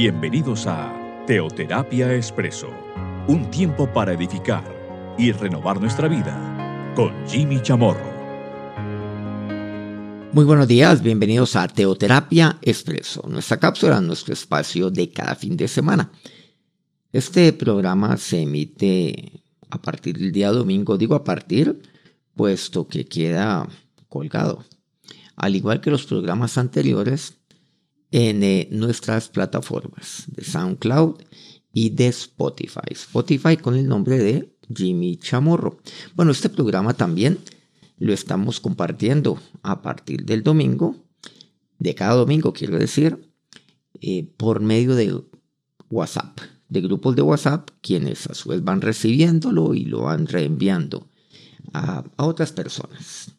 Bienvenidos a Teoterapia Expreso, un tiempo para edificar y renovar nuestra vida con Jimmy Chamorro. Muy buenos días, bienvenidos a Teoterapia Expreso, nuestra cápsula, nuestro espacio de cada fin de semana. Este programa se emite a partir del día domingo, digo a partir, puesto que queda colgado. Al igual que los programas anteriores, en eh, nuestras plataformas de SoundCloud y de Spotify. Spotify con el nombre de Jimmy Chamorro. Bueno, este programa también lo estamos compartiendo a partir del domingo, de cada domingo quiero decir, eh, por medio de WhatsApp, de grupos de WhatsApp, quienes a su vez van recibiéndolo y lo van reenviando a otras personas.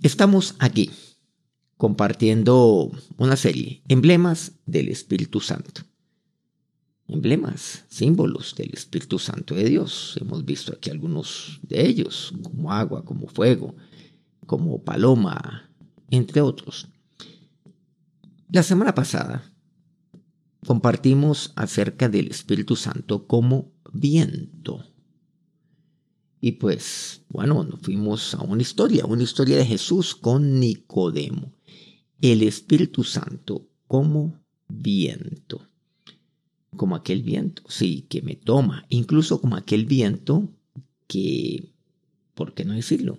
Estamos aquí compartiendo una serie, emblemas del Espíritu Santo. Emblemas, símbolos del Espíritu Santo de Dios. Hemos visto aquí algunos de ellos, como agua, como fuego, como paloma, entre otros. La semana pasada compartimos acerca del Espíritu Santo como viento. Y pues, bueno, nos fuimos a una historia, una historia de Jesús con Nicodemo el Espíritu Santo como viento. Como aquel viento, sí, que me toma, incluso como aquel viento que, ¿por qué no decirlo?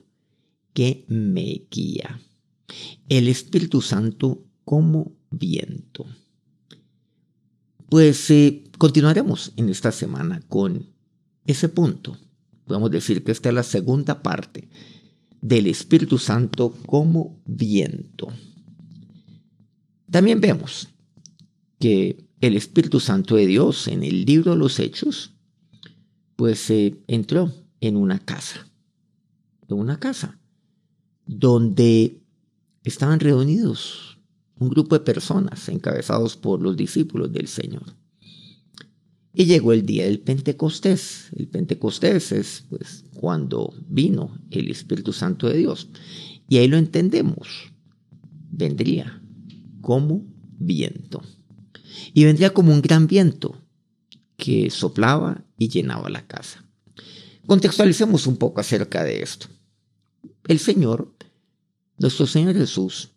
Que me guía. El Espíritu Santo como viento. Pues eh, continuaremos en esta semana con ese punto. Podemos decir que esta es la segunda parte del Espíritu Santo como viento. También vemos que el Espíritu Santo de Dios en el libro de los Hechos, pues se entró en una casa, en una casa, donde estaban reunidos un grupo de personas encabezados por los discípulos del Señor. Y llegó el día del Pentecostés. El Pentecostés es pues cuando vino el Espíritu Santo de Dios. Y ahí lo entendemos. Vendría como viento. Y vendría como un gran viento que soplaba y llenaba la casa. Contextualicemos un poco acerca de esto. El Señor, nuestro Señor Jesús,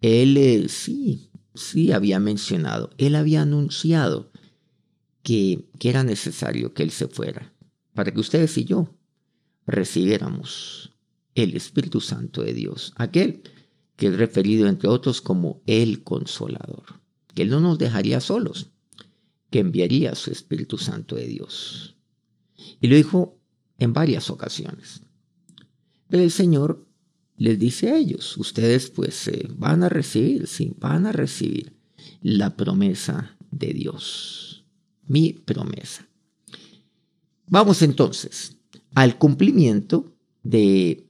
Él eh, sí, sí había mencionado, Él había anunciado que, que era necesario que Él se fuera para que ustedes y yo recibiéramos el Espíritu Santo de Dios, aquel que es referido entre otros como el consolador, que Él no nos dejaría solos, que enviaría su Espíritu Santo de Dios. Y lo dijo en varias ocasiones. Pero el Señor les dice a ellos, ustedes pues eh, van a recibir, sí, van a recibir la promesa de Dios, mi promesa. Vamos entonces al cumplimiento de,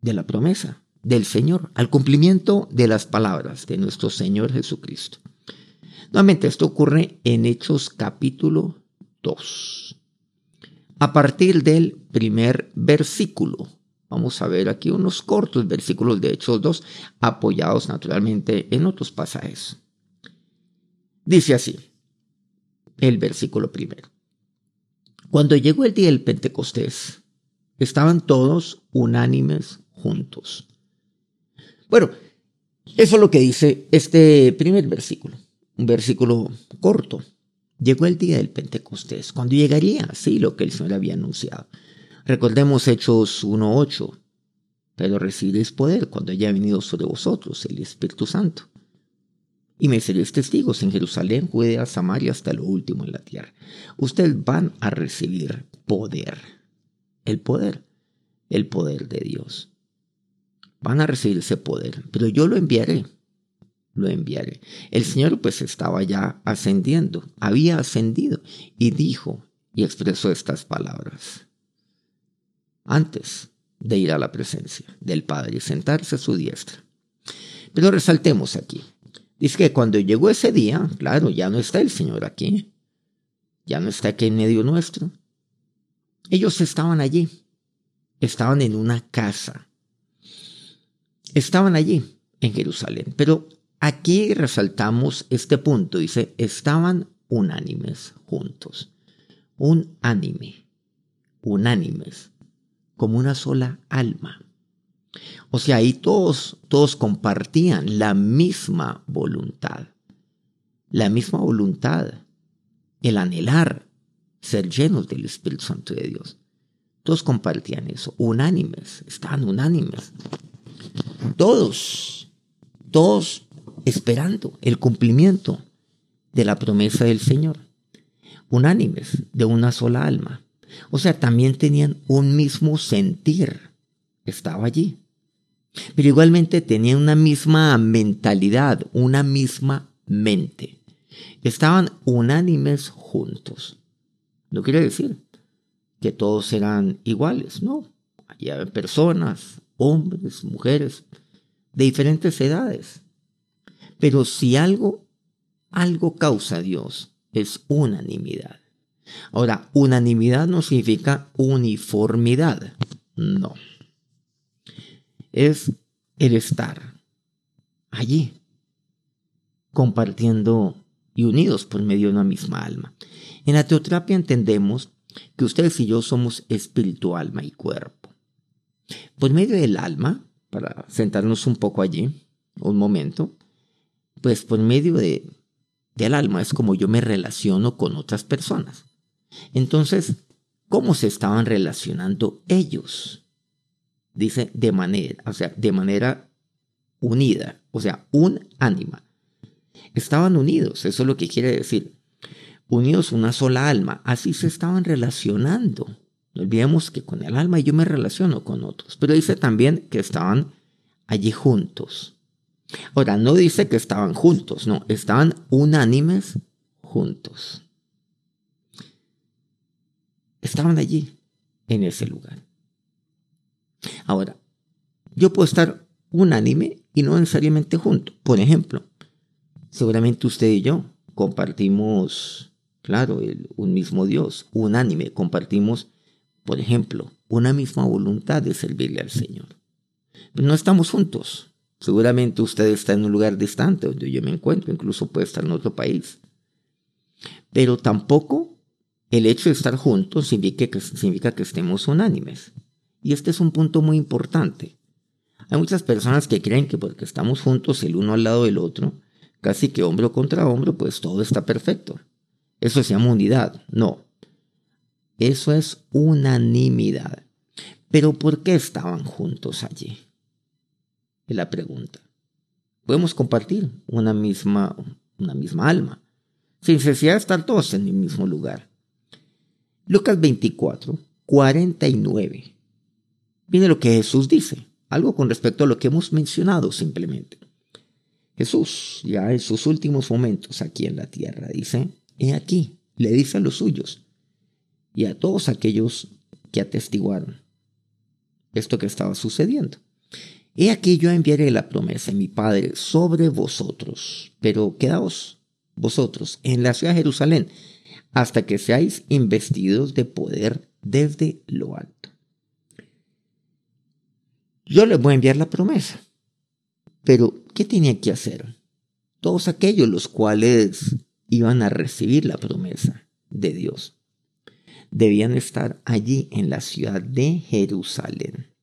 de la promesa del Señor, al cumplimiento de las palabras de nuestro Señor Jesucristo. Nuevamente, esto ocurre en Hechos capítulo 2. A partir del primer versículo, vamos a ver aquí unos cortos versículos de Hechos 2, apoyados naturalmente en otros pasajes. Dice así, el versículo primero. Cuando llegó el día del Pentecostés, estaban todos unánimes juntos bueno, eso es lo que dice este primer versículo, un versículo corto. Llegó el día del Pentecostés, cuando llegaría, sí, lo que el Señor había anunciado. Recordemos Hechos 1.8, pero recibiréis poder cuando haya venido sobre vosotros el Espíritu Santo. Y me seréis testigos en Jerusalén, Judea, Samaria, hasta lo último en la tierra. Ustedes van a recibir poder. El poder, el poder de Dios van a recibir ese poder, pero yo lo enviaré, lo enviaré. El Señor pues estaba ya ascendiendo, había ascendido y dijo y expresó estas palabras. Antes de ir a la presencia del Padre y sentarse a su diestra. Pero resaltemos aquí. Dice que cuando llegó ese día, claro, ya no está el Señor aquí, ya no está aquí en medio nuestro. Ellos estaban allí, estaban en una casa, estaban allí, en Jerusalén. Pero aquí resaltamos este punto. Dice, estaban unánimes juntos. Un ánime, unánimes, como una sola alma. O sea, ahí todos, todos compartían la misma voluntad. La misma voluntad. El anhelar ser llenos del Espíritu Santo de Dios. Todos compartían eso, unánimes, estaban unánimes. Todos, todos esperando el cumplimiento de la promesa del Señor. Unánimes, de una sola alma. O sea, también tenían un mismo sentir. Estaba allí. Pero igualmente tenían una misma mentalidad, una misma mente. Estaban unánimes juntos. No quiere decir que todos eran iguales, no. Había personas, hombres, mujeres, de diferentes edades. Pero si algo, algo causa Dios, es unanimidad. Ahora, unanimidad no significa uniformidad, no. Es el estar allí, compartiendo y unidos por medio de una misma alma. En la teoterapia entendemos que ustedes y yo somos espíritu, alma y cuerpo. Por medio del alma, para sentarnos un poco allí, un momento, pues por medio de, del alma es como yo me relaciono con otras personas. Entonces, ¿cómo se estaban relacionando ellos? Dice de manera, o sea, de manera unida, o sea, un ánima. Estaban unidos, eso es lo que quiere decir unidos una sola alma. Así se estaban relacionando. No olvidemos que con el alma yo me relaciono con otros. Pero dice también que estaban allí juntos. Ahora, no dice que estaban juntos, no, estaban unánimes juntos. Estaban allí, en ese lugar. Ahora, yo puedo estar unánime y no necesariamente junto. Por ejemplo, seguramente usted y yo compartimos Claro, un mismo Dios, unánime, compartimos, por ejemplo, una misma voluntad de servirle al Señor. Pero no estamos juntos. Seguramente usted está en un lugar distante donde yo me encuentro, incluso puede estar en otro país. Pero tampoco el hecho de estar juntos significa que, significa que estemos unánimes. Y este es un punto muy importante. Hay muchas personas que creen que porque estamos juntos el uno al lado del otro, casi que hombro contra hombro, pues todo está perfecto. Eso se llama unidad. No. Eso es unanimidad. Pero ¿por qué estaban juntos allí? Es la pregunta. Podemos compartir una misma, una misma alma, sin necesidad de estar todos en el mismo lugar. Lucas 24, 49. Mire lo que Jesús dice, algo con respecto a lo que hemos mencionado simplemente. Jesús, ya en sus últimos momentos aquí en la tierra, dice, He aquí, le dice a los suyos y a todos aquellos que atestiguaron esto que estaba sucediendo. He aquí yo enviaré la promesa de mi Padre sobre vosotros, pero quedaos vosotros en la ciudad de Jerusalén hasta que seáis investidos de poder desde lo alto. Yo les voy a enviar la promesa, pero ¿qué tenía que hacer? Todos aquellos los cuales iban a recibir la promesa de Dios. Debían estar allí en la ciudad de Jerusalén.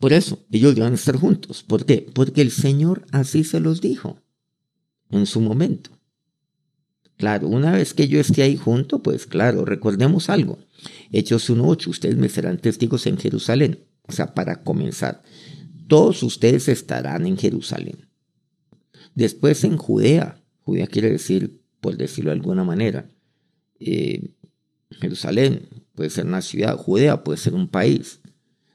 Por eso, ellos a estar juntos. ¿Por qué? Porque el Señor así se los dijo en su momento. Claro, una vez que yo esté ahí junto, pues claro, recordemos algo. Hechos 1.8, ustedes me serán testigos en Jerusalén. O sea, para comenzar, todos ustedes estarán en Jerusalén. Después en Judea, Judea quiere decir, por decirlo de alguna manera, eh, Jerusalén puede ser una ciudad, Judea puede ser un país,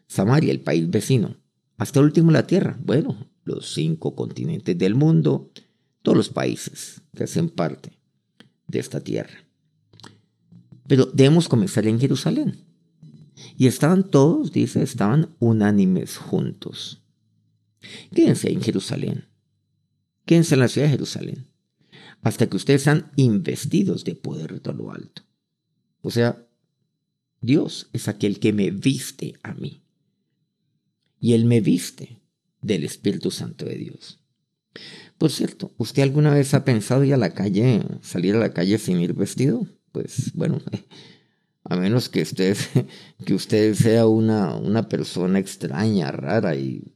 Samaria, el país vecino, hasta el último la tierra, bueno, los cinco continentes del mundo, todos los países que hacen parte de esta tierra. Pero debemos comenzar en Jerusalén. Y estaban todos, dice, estaban unánimes juntos. Quédense en Jerusalén. Quédense en la ciudad de Jerusalén hasta que ustedes sean investidos de poder de lo alto. O sea, Dios es aquel que me viste a mí. Y Él me viste del Espíritu Santo de Dios. Por cierto, ¿usted alguna vez ha pensado ir a la calle, salir a la calle sin ir vestido? Pues bueno, a menos que usted, que usted sea una, una persona extraña, rara y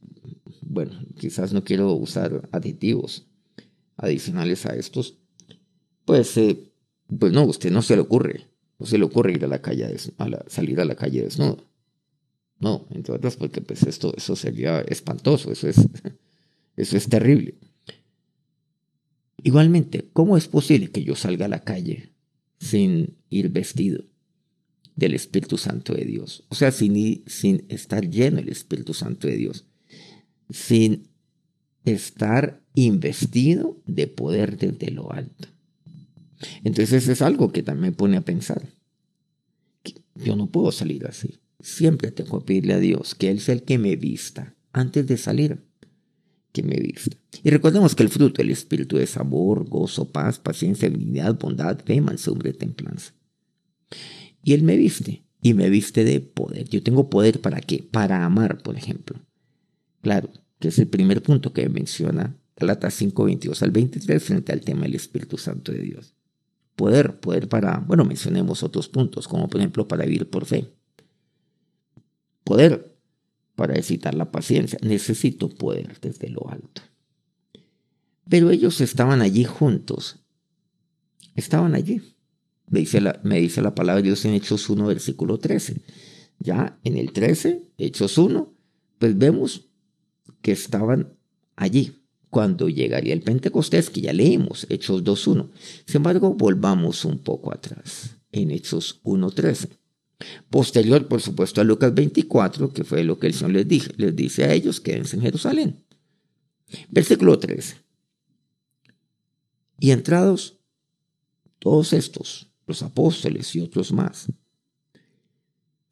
bueno, quizás no quiero usar aditivos adicionales a estos, pues, eh, pues no, usted no se le ocurre, no se le ocurre ir a la calle, a salir a la calle desnudo. No, entre otras porque pues esto, eso sería espantoso, eso es, eso es terrible. Igualmente, ¿cómo es posible que yo salga a la calle sin ir vestido del Espíritu Santo de Dios? O sea, sin, sin estar lleno del Espíritu Santo de Dios, sin estar investido de poder desde lo alto. Entonces es algo que también pone a pensar. Yo no puedo salir así. Siempre tengo que pedirle a Dios que Él sea el que me vista antes de salir que me vista. Y recordemos que el fruto del Espíritu es amor, gozo, paz, paciencia, dignidad, bondad, fe, mansedumbre, templanza. Y Él me viste, y me viste de poder. Yo tengo poder para qué? Para amar, por ejemplo. Claro, que es el primer punto que menciona Galatas 5, 22 al 23 frente al tema del Espíritu Santo de Dios. Poder, poder para, bueno, mencionemos otros puntos, como por ejemplo para vivir por fe. Poder para excitar la paciencia. Necesito poder desde lo alto. Pero ellos estaban allí juntos. Estaban allí. Me dice la, me dice la palabra de Dios en Hechos 1, versículo 13. Ya en el 13, Hechos 1, pues vemos que estaban allí cuando llegaría el Pentecostés, que ya leímos, Hechos 2.1. Sin embargo, volvamos un poco atrás, en Hechos 1.13. Posterior, por supuesto, a Lucas 24, que fue lo que el Señor les, dije, les dice a ellos, quédense en Jerusalén. Versículo 13. Y entrados todos estos, los apóstoles y otros más,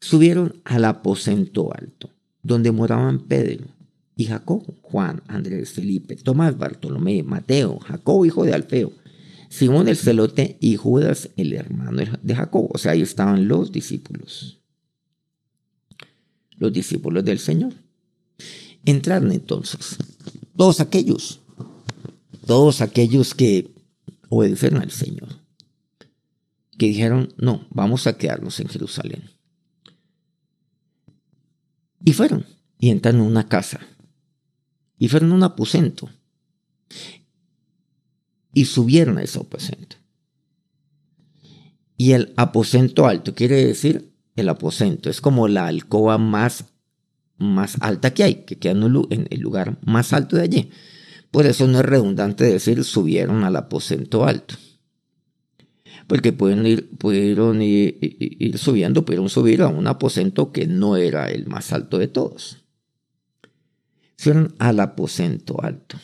subieron al aposento alto, donde moraban Pedro y Jacob, Juan, Andrés, Felipe, Tomás, Bartolomé, Mateo, Jacob, hijo de Alfeo, Simón el celote y Judas el hermano de Jacob. O sea, ahí estaban los discípulos. Los discípulos del Señor. Entraron entonces todos aquellos, todos aquellos que obedecieron al Señor, que dijeron, no, vamos a quedarnos en Jerusalén. Y fueron, y entraron en una casa, y fueron a un aposento, y subieron a ese aposento. Y el aposento alto quiere decir el aposento, es como la alcoba más, más alta que hay, que queda en el lugar más alto de allí. Por eso no es redundante decir subieron al aposento alto. Porque pueden ir, pudieron ir, subiendo, pudieron subir a un aposento que no era el más alto de todos. Subieron al aposento alto.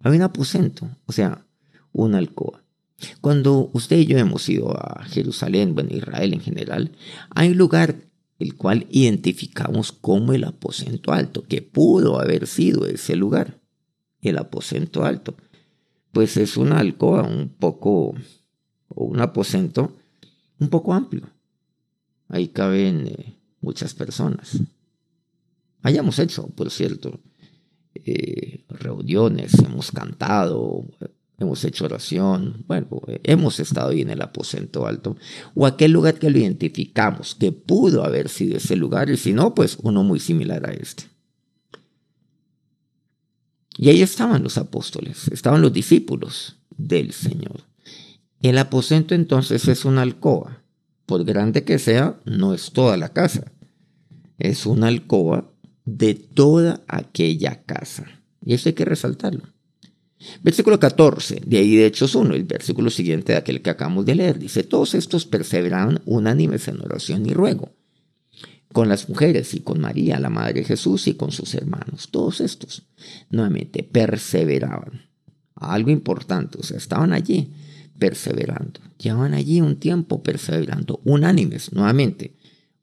Había un aposento, o sea, una alcoba. Cuando usted y yo hemos ido a Jerusalén, bueno, Israel en general, hay un lugar el cual identificamos como el aposento alto, que pudo haber sido ese lugar, el aposento alto. Pues es una alcoba un poco, o un aposento un poco amplio. Ahí caben eh, muchas personas. Hayamos hecho, por cierto, eh, reuniones, hemos cantado, hemos hecho oración, bueno, hemos estado ahí en el aposento alto, o aquel lugar que lo identificamos, que pudo haber sido ese lugar, y si no, pues uno muy similar a este. Y ahí estaban los apóstoles, estaban los discípulos del Señor. El aposento entonces es una alcoba, por grande que sea, no es toda la casa, es una alcoba de toda aquella casa. Y eso hay que resaltarlo. Versículo 14, de ahí de Hechos 1, el versículo siguiente de aquel que acabamos de leer, dice, todos estos perseveraron unánimes en oración y ruego, con las mujeres y con María, la Madre de Jesús, y con sus hermanos. Todos estos, nuevamente, perseveraban. Algo importante, o sea, estaban allí perseverando. Llevaban allí un tiempo perseverando, unánimes, nuevamente,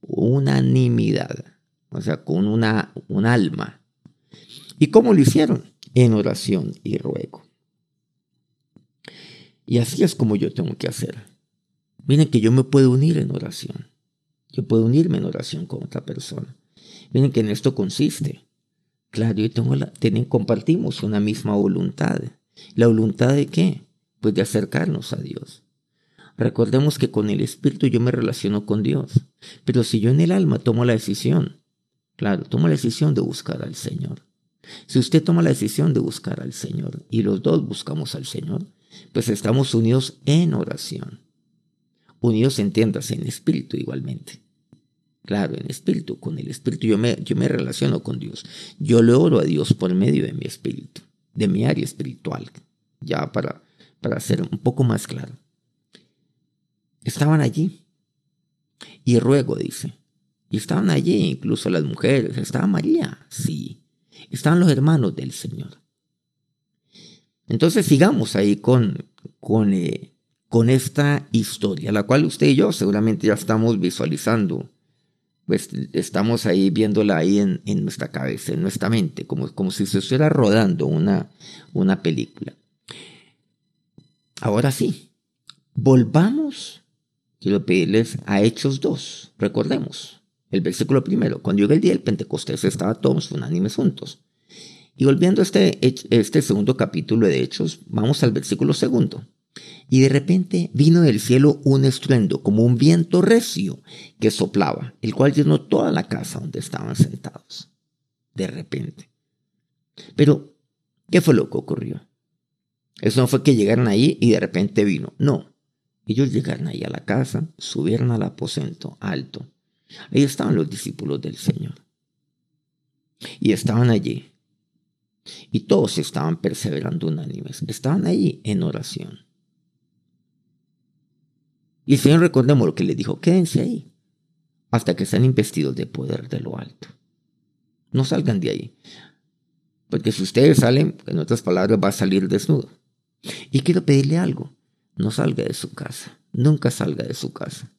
unanimidad, o sea, con una, un alma. ¿Y cómo lo hicieron? en oración y ruego. Y así es como yo tengo que hacer. Miren que yo me puedo unir en oración. Yo puedo unirme en oración con otra persona. Miren que en esto consiste Claro, yo tengo la, compartimos una misma voluntad. ¿La voluntad de qué? Pues de acercarnos a Dios. Recordemos que con el Espíritu yo me relaciono con Dios, pero si yo en el alma tomo la decisión, claro, tomo la decisión de buscar al Señor. Si usted toma la decisión de buscar al Señor y los dos buscamos al Señor, pues estamos unidos en oración. Unidos, entiéndase, en espíritu igualmente. Claro, en espíritu, con el espíritu yo me, yo me relaciono con Dios. Yo le oro a Dios por medio de mi espíritu, de mi área espiritual, ya para, para ser un poco más claro. Estaban allí. Y ruego, dice. Y estaban allí incluso las mujeres. Estaba María, sí. Estaban los hermanos del Señor. Entonces sigamos ahí con, con, eh, con esta historia, la cual usted y yo seguramente ya estamos visualizando pues estamos ahí viéndola ahí en, nuestra cabeza, en nuestra mente, como, como si se estuviera rodando una, una película. Ahora sí, volvamos, quiero pedirles a Hechos 2, recordemos, el versículo primero, cuando llegó el día del Pentecostés estaban todos unánimes juntos. Y volviendo a este, este segundo capítulo de Hechos, vamos al versículo segundo. Y de repente vino del cielo un estruendo, como un viento recio que soplaba, el cual llenó toda la casa donde estaban sentados. De repente. Pero, ¿qué fue lo que ocurrió? Eso no fue que llegaron ahí y de repente vino. No. Ellos llegaron ahí a la casa, subieron al aposento alto. Ahí estaban los discípulos del Señor. Y estaban allí. Y todos estaban perseverando unánimes. Estaban allí en oración. Y el Señor recordemos lo que le dijo, quédense ahí hasta que sean investidos de poder de lo alto. No salgan de ahí. Porque si ustedes salen, en otras palabras, va a salir desnudo. Y quiero pedirle algo. No salga de su casa. Nunca salga de su casa.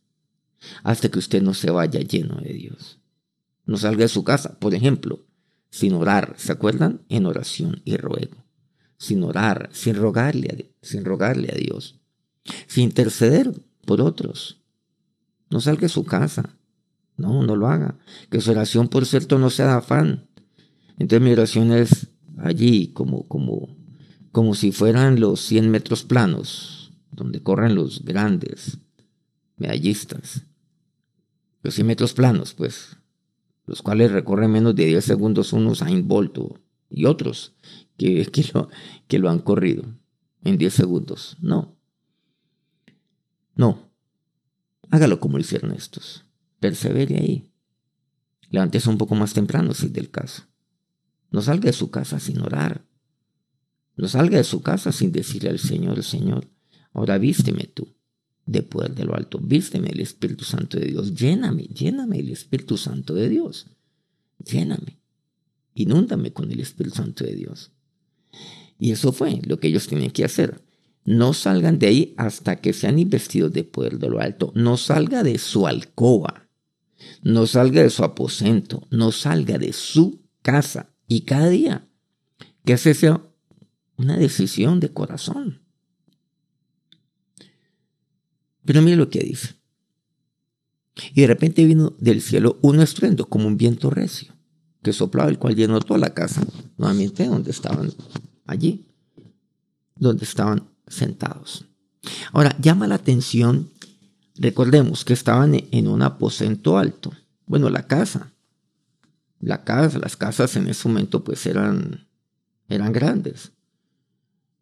Hasta que usted no se vaya lleno de Dios. No salga de su casa, por ejemplo, sin orar. ¿Se acuerdan? En oración y ruego. Sin orar, sin rogarle sin rogarle a Dios. Sin interceder por otros. No salga de su casa. No, no lo haga. Que su oración, por cierto, no sea de afán. Entonces mi oración es allí, como, como, como si fueran los 100 metros planos, donde corren los grandes medallistas. Los 100 metros planos, pues, los cuales recorren menos de 10 segundos unos a Bolt y otros que, que, lo, que lo han corrido en 10 segundos. No, no. Hágalo como lo hicieron estos. Persevere ahí. Levántese un poco más temprano si es del caso. No salga de su casa sin orar. No salga de su casa sin decirle al Señor, Señor, ahora vísteme tú de poder de lo alto. Vísteme el Espíritu Santo de Dios. Lléname, lléname el Espíritu Santo de Dios. Lléname. Inúndame con el Espíritu Santo de Dios. Y eso fue lo que ellos tenían que hacer. No salgan de ahí hasta que sean investidos de poder de lo alto. No salga de su alcoba. No salga de su aposento. No salga de su casa. Y cada día que hace sea una decisión de corazón. Pero mire lo que dice. Y de repente vino del cielo un estruendo como un viento recio que soplaba, el cual llenó toda la casa, nuevamente donde estaban allí, donde estaban sentados. Ahora, llama la atención, recordemos que estaban en un aposento alto. Bueno, la casa. La casa, las casas en ese momento pues eran, eran grandes.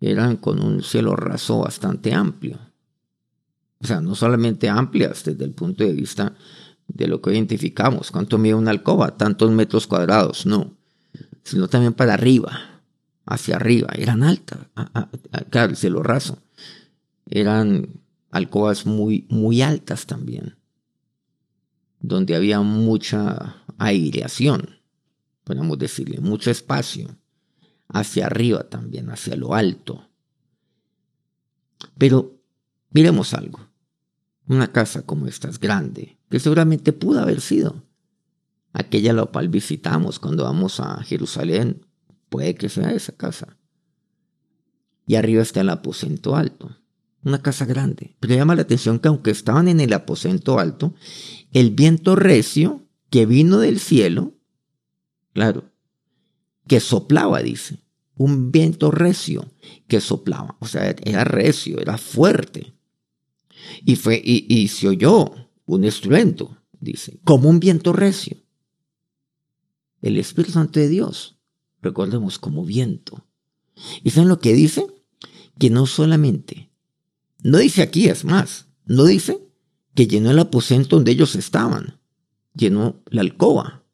Eran con un cielo raso bastante amplio. O sea, no solamente amplias desde el punto de vista de lo que identificamos, cuánto mide una alcoba, tantos metros cuadrados, no, sino también para arriba, hacia arriba, eran altas, claro, el cielo raso, eran alcobas muy, muy altas también, donde había mucha aireación, podemos decirle, mucho espacio, hacia arriba también, hacia lo alto. Pero miremos algo, una casa como esta es grande, que seguramente pudo haber sido aquella la cual visitamos cuando vamos a Jerusalén Puede que sea esa casa. Y arriba está el aposento alto. Una casa grande. Pero llama la atención que aunque estaban en el aposento alto, el viento recio que vino del cielo, claro, que soplaba, dice. Un viento recio que soplaba. O sea, era recio, era fuerte. Y, fue, y, se oyó un estruendo, dice, como un viento recio. El Espíritu Santo de Dios, recordemos, como viento. ¿Y saben lo que dice? Que no solamente, no dice aquí, es más, no dice que llenó el aposento donde ellos estaban, llenó la alcoba,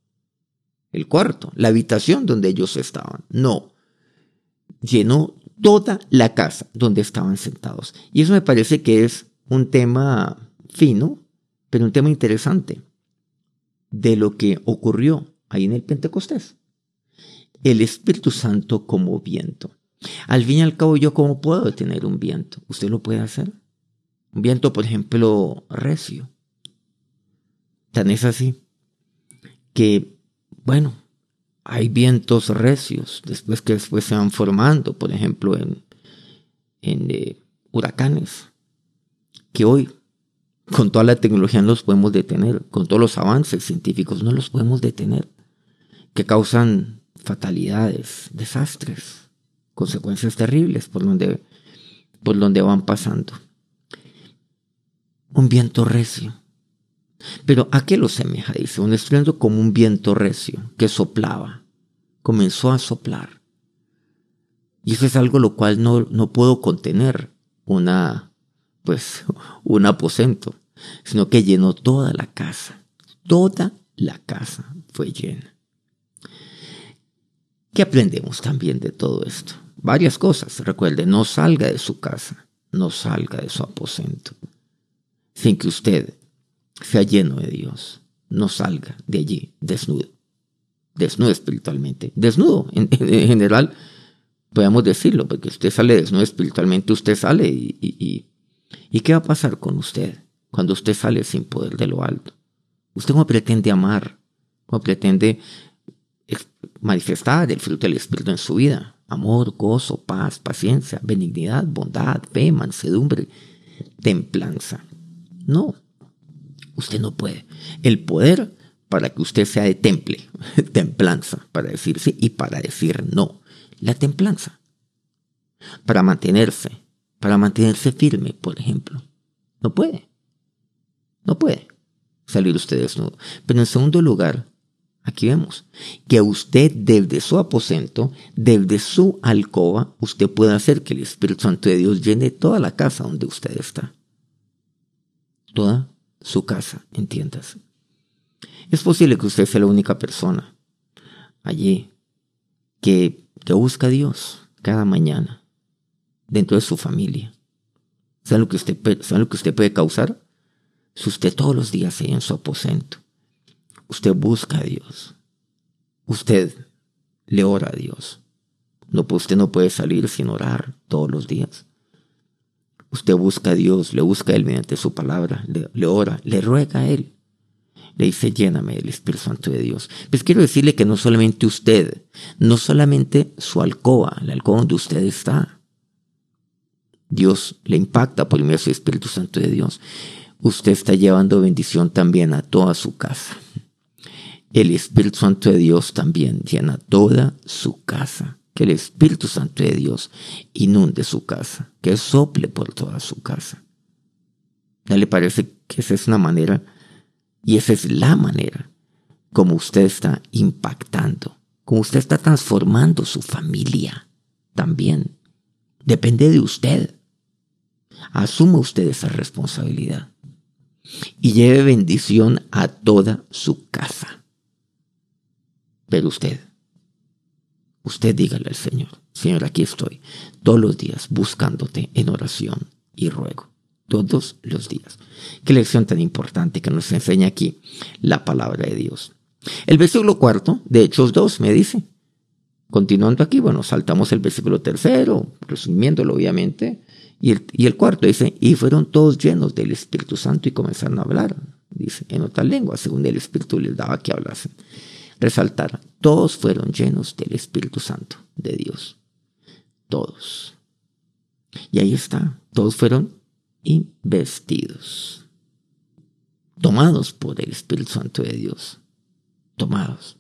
el cuarto, la habitación donde ellos estaban. No, llenó toda la casa donde estaban sentados. Y eso me parece que es un tema fino, pero un tema interesante de lo que ocurrió ahí en el Pentecostés. El Espíritu Santo como viento. Al fin y al cabo, ¿yo cómo puedo detener un viento? ¿Usted lo puede hacer? Un viento, por ejemplo, recio. Tan es así que, bueno, hay vientos recios después que después se van formando, por ejemplo, en, en eh, huracanes, que hoy con toda la tecnología no los podemos detener, con todos los avances científicos no los podemos detener, que causan fatalidades, desastres, consecuencias terribles por donde, por donde van pasando. Un viento recio. Pero ¿a qué lo semeja? Dice, un estruendo como un viento recio que soplaba. Comenzó a soplar. Y eso es algo lo cual no, no puedo contener una, pues, un aposento sino que llenó toda la casa. Toda la casa fue llena. ¿Qué aprendemos también de todo esto? Varias cosas. Recuerde, no salga de su casa, no salga de su aposento, sin que usted sea lleno de Dios. No salga de allí desnudo, desnudo espiritualmente. Desnudo, en, general, podemos decirlo, porque usted sale desnudo espiritualmente, usted sale y, ¿qué va a pasar con usted? cuando usted sale sin poder de lo alto? ¿Usted cómo pretende amar? ¿Cómo pretende manifestar el fruto del Espíritu en su vida? Amor, gozo, paz, paciencia, benignidad, bondad, fe, mansedumbre, templanza. No, usted no puede. El poder para que usted sea de temple, templanza, para decir sí y para decir no. La templanza. Para mantenerse, para mantenerse firme, por ejemplo. No puede. No puede salir usted desnudo. Pero en segundo lugar, aquí vemos que usted desde su aposento, desde su alcoba, usted puede hacer que el Espíritu Santo de Dios llene toda la casa donde usted está. Toda su casa, entiendas. Es posible que usted sea la única persona allí que, que busca a Dios cada mañana dentro de su familia. ¿Sabe lo que usted, ¿sabe lo que usted puede causar? Si usted todos los días en su aposento, usted busca a Dios, usted le ora a Dios. No, usted no puede salir sin orar todos los días. Usted busca a Dios, le busca a Él mediante su palabra, le, ora, le ruega a Él. Le dice, lléname del Espíritu Santo de Dios. Pues quiero decirle que no solamente usted, no solamente su alcoba, la alcoba donde usted está. Dios le impacta por medio del Espíritu Santo de Dios usted está llevando bendición también a toda su casa. El Espíritu Santo de Dios también llena toda su casa. Que el Espíritu Santo de Dios inunde su casa, que sople por toda su casa. ¿No le parece que esa es una manera y esa es la manera como usted está impactando, como usted está transformando su familia también? Depende de usted. Asuma usted esa responsabilidad y lleve bendición a toda su casa. Pero usted, usted dígale al Señor, Señor, aquí estoy todos los días buscándote en oración y ruego. Todos los días. Qué lección tan importante que nos enseña aquí la palabra de Dios. El versículo cuarto de Hechos 2 me dice, continuando aquí, bueno, saltamos el versículo tercero, resumiéndolo obviamente, y el, cuarto dice, y fueron todos llenos del Espíritu Santo y comenzaron a hablar, dice, en otra lengua, según el Espíritu les daba que hablasen. Resaltar, todos fueron llenos del Espíritu Santo de Dios. Todos. Y ahí está, todos fueron investidos. Tomados por el Espíritu Santo de Dios. Tomados.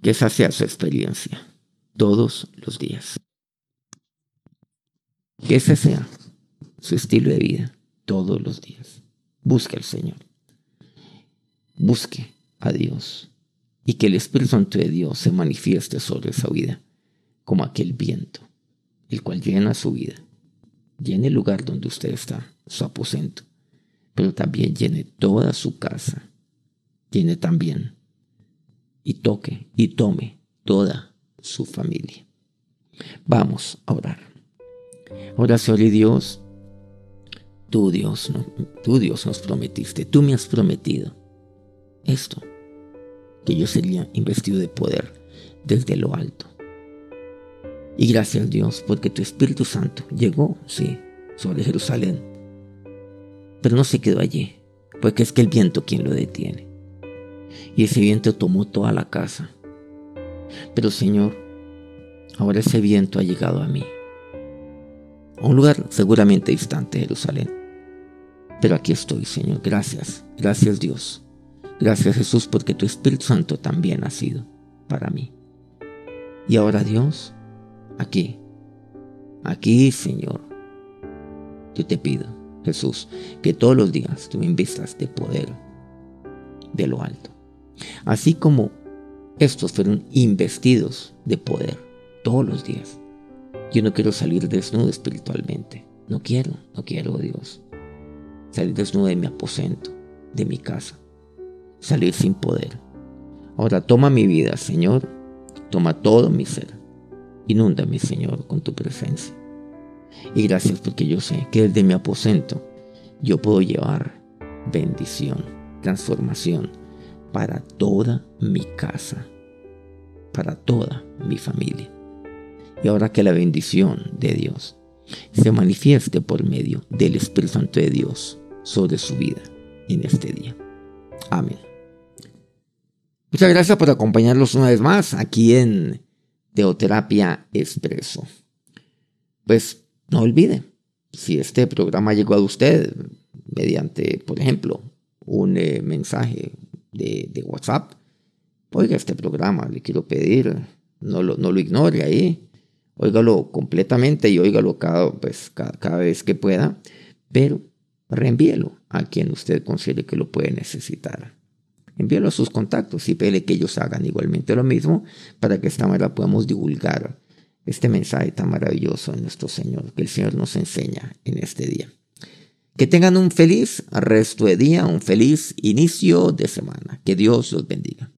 Que esa sea su experiencia todos los días. Que ese sea su estilo de vida todos los días. Busque al Señor. Busque a Dios. Y que el Espíritu Santo de Dios se manifieste sobre esa vida como aquel viento, el cual llena su vida. Llene el lugar donde usted está, su aposento, pero también llene toda su casa. Llene también y toque y tome toda su familia. Vamos a orar. Oración y Dios, tú Dios, tú Dios nos prometiste, tú me has prometido esto, que yo sería investido de poder desde lo alto. Y gracias Dios porque tu Espíritu Santo llegó, sí, sobre Jerusalén, pero no se quedó allí, porque es que el viento quien lo detiene. Y ese viento tomó toda la casa. Pero Señor, ahora ese viento ha llegado a mí. A un lugar seguramente distante de Jerusalén. Pero aquí estoy, Señor. Gracias. Gracias Dios. Gracias Jesús porque tu Espíritu Santo también ha sido para mí. Y ahora Dios, aquí, aquí Señor, yo te pido, Jesús, que todos los días tú me invistas de poder de lo alto. Así como estos fueron investidos de poder todos los días. Yo no quiero salir desnudo espiritualmente. No quiero, no quiero, Dios. Salir desnudo de mi aposento, de mi casa. Salir sin poder. Ahora toma mi vida, Señor. Toma todo mi ser. Inúndame, Señor, con tu presencia. Y gracias porque yo sé que desde mi aposento yo puedo llevar bendición, transformación para toda mi casa, para toda mi familia. Y ahora que la bendición de Dios se manifieste por medio del Espíritu Santo de Dios sobre su vida en este día. Amén. Muchas gracias por acompañarnos una vez más aquí en Teoterapia Expreso. Pues no olvide, si este programa llegó a usted mediante, por ejemplo, un eh, mensaje de, WhatsApp, oiga este programa, le quiero pedir, no lo, no lo ignore ahí, óigalo completamente y óigalo cada, pues, cada, vez que pueda, pero reenvíelo a quien usted considere que lo puede necesitar. Envíelo a sus contactos y pele que ellos hagan igualmente lo mismo para que esta manera podamos divulgar este mensaje tan maravilloso de nuestro Señor, que el Señor nos enseña en este día. Que tengan un feliz resto de día, un feliz inicio de semana. Que Dios los bendiga.